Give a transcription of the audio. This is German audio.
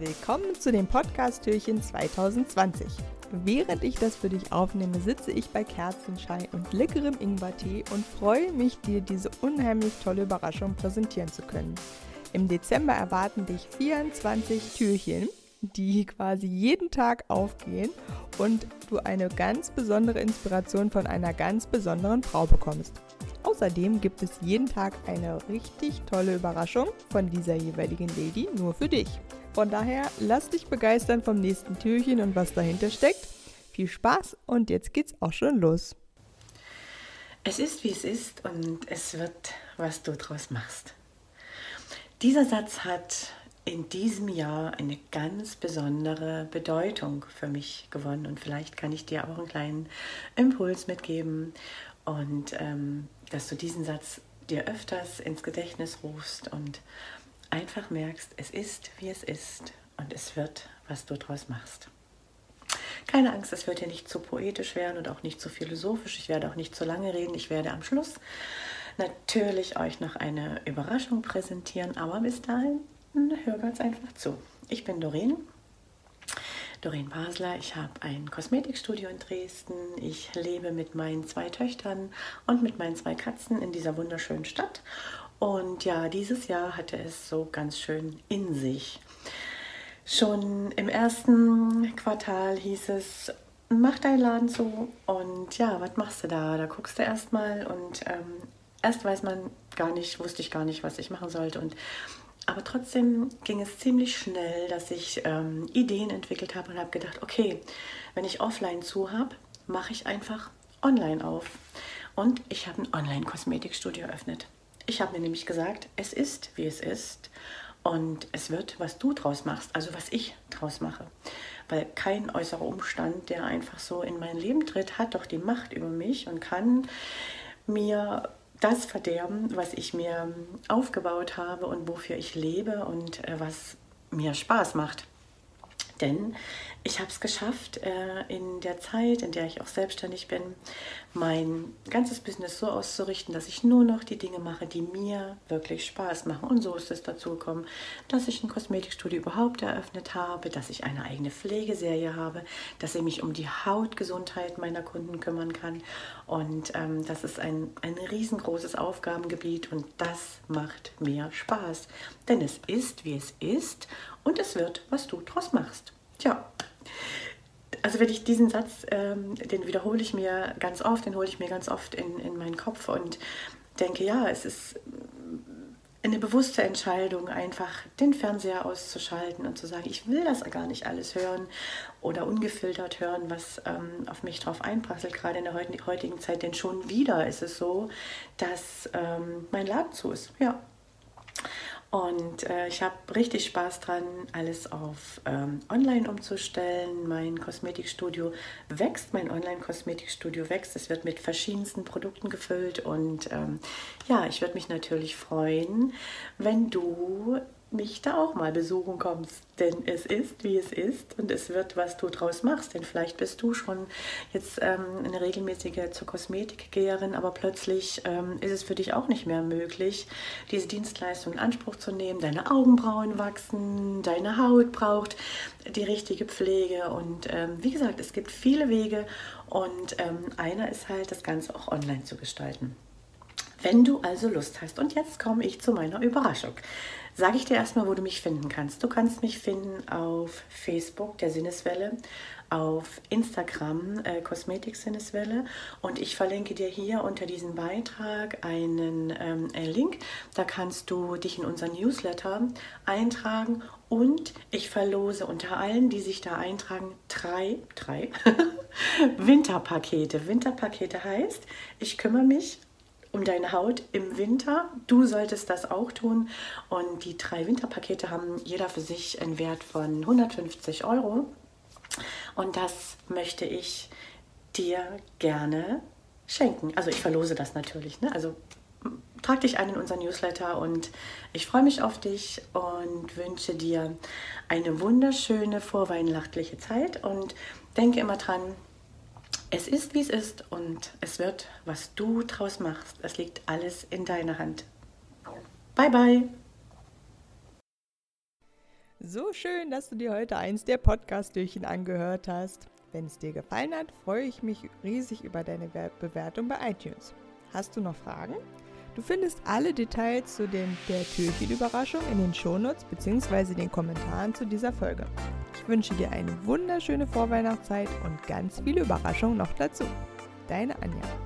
Willkommen zu dem Podcast-Türchen 2020. Während ich das für dich aufnehme, sitze ich bei Kerzenschein und leckerem Ingwertee und freue mich, dir diese unheimlich tolle Überraschung präsentieren zu können. Im Dezember erwarten dich 24 Türchen, die quasi jeden Tag aufgehen und du eine ganz besondere Inspiration von einer ganz besonderen Frau bekommst. Außerdem gibt es jeden Tag eine richtig tolle Überraschung von dieser jeweiligen Lady nur für dich. Von daher lass dich begeistern vom nächsten Türchen und was dahinter steckt. Viel Spaß und jetzt geht's auch schon los. Es ist wie es ist und es wird, was du draus machst. Dieser Satz hat in diesem Jahr eine ganz besondere Bedeutung für mich gewonnen und vielleicht kann ich dir auch einen kleinen Impuls mitgeben und ähm, dass du diesen Satz dir öfters ins Gedächtnis rufst und einfach merkst, es ist, wie es ist und es wird, was du daraus machst. Keine Angst, es wird ja nicht zu poetisch werden und auch nicht zu philosophisch. Ich werde auch nicht zu lange reden. Ich werde am Schluss natürlich euch noch eine Überraschung präsentieren, aber bis dahin hör ganz einfach zu. Ich bin Doreen, Doreen Basler. Ich habe ein Kosmetikstudio in Dresden. Ich lebe mit meinen zwei Töchtern und mit meinen zwei Katzen in dieser wunderschönen Stadt und ja, dieses Jahr hatte es so ganz schön in sich. Schon im ersten Quartal hieß es, mach deinen Laden zu und ja, was machst du da? Da guckst du erstmal und ähm, erst weiß man gar nicht, wusste ich gar nicht, was ich machen sollte und aber trotzdem ging es ziemlich schnell, dass ich ähm, Ideen entwickelt habe und habe gedacht, okay, wenn ich offline zu habe, mache ich einfach online auf. Und ich habe ein Online-Kosmetikstudio eröffnet. Ich habe mir nämlich gesagt, es ist, wie es ist. Und es wird, was du draus machst, also was ich draus mache. Weil kein äußerer Umstand, der einfach so in mein Leben tritt, hat doch die Macht über mich und kann mir das verderben, was ich mir aufgebaut habe und wofür ich lebe und äh, was mir Spaß macht. Denn ich habe es geschafft, äh, in der Zeit, in der ich auch selbstständig bin, mein ganzes Business so auszurichten, dass ich nur noch die Dinge mache, die mir wirklich Spaß machen. Und so ist es dazu gekommen, dass ich ein Kosmetikstudio überhaupt eröffnet habe, dass ich eine eigene Pflegeserie habe, dass ich mich um die Hautgesundheit meiner Kunden kümmern kann. Und ähm, das ist ein, ein riesengroßes Aufgabengebiet und das macht mir Spaß. Denn es ist, wie es ist und es wird, was du draus machst. Tja, also wenn ich diesen Satz, ähm, den wiederhole ich mir ganz oft, den hole ich mir ganz oft in, in meinen Kopf und denke, ja, es ist eine bewusste Entscheidung, einfach den Fernseher auszuschalten und zu sagen, ich will das gar nicht alles hören oder ungefiltert hören, was ähm, auf mich drauf einprasselt, gerade in der heutigen Zeit. Denn schon wieder ist es so, dass ähm, mein Laden zu ist. Ja, und äh, ich habe richtig Spaß dran, alles auf ähm, Online umzustellen. Mein Kosmetikstudio wächst, mein Online-Kosmetikstudio wächst. Es wird mit verschiedensten Produkten gefüllt. Und ähm, ja, ich würde mich natürlich freuen, wenn du mich da auch mal besuchen kommst. Denn es ist, wie es ist und es wird, was du draus machst. Denn vielleicht bist du schon jetzt ähm, eine regelmäßige zur Kosmetikgeherin, aber plötzlich ähm, ist es für dich auch nicht mehr möglich, diese Dienstleistung in Anspruch zu nehmen. Deine Augenbrauen wachsen, deine Haut braucht die richtige Pflege. Und ähm, wie gesagt, es gibt viele Wege und ähm, einer ist halt, das Ganze auch online zu gestalten. Wenn du also Lust hast. Und jetzt komme ich zu meiner Überraschung sage ich dir erstmal, wo du mich finden kannst. Du kannst mich finden auf Facebook, der Sinneswelle, auf Instagram, äh, Kosmetik Sinneswelle und ich verlinke dir hier unter diesem Beitrag einen ähm, Link. Da kannst du dich in unseren Newsletter eintragen und ich verlose unter allen, die sich da eintragen, drei, drei Winterpakete. Winterpakete heißt, ich kümmere mich um deine Haut im Winter. Du solltest das auch tun. Und die drei Winterpakete haben jeder für sich einen Wert von 150 Euro. Und das möchte ich dir gerne schenken. Also ich verlose das natürlich. Ne? Also trag dich ein in unser Newsletter und ich freue mich auf dich und wünsche dir eine wunderschöne vorweihnachtliche Zeit und denke immer dran, es ist, wie es ist und es wird, was du draus machst. Es liegt alles in deiner Hand. Bye, bye. So schön, dass du dir heute eins der Podcast-Türchen angehört hast. Wenn es dir gefallen hat, freue ich mich riesig über deine Bewertung bei iTunes. Hast du noch Fragen? Du findest alle Details zu den, der Türchenüberraschung in den Shownotes bzw. den Kommentaren zu dieser Folge. Ich wünsche dir eine wunderschöne Vorweihnachtszeit und ganz viele Überraschungen noch dazu. Deine Anja.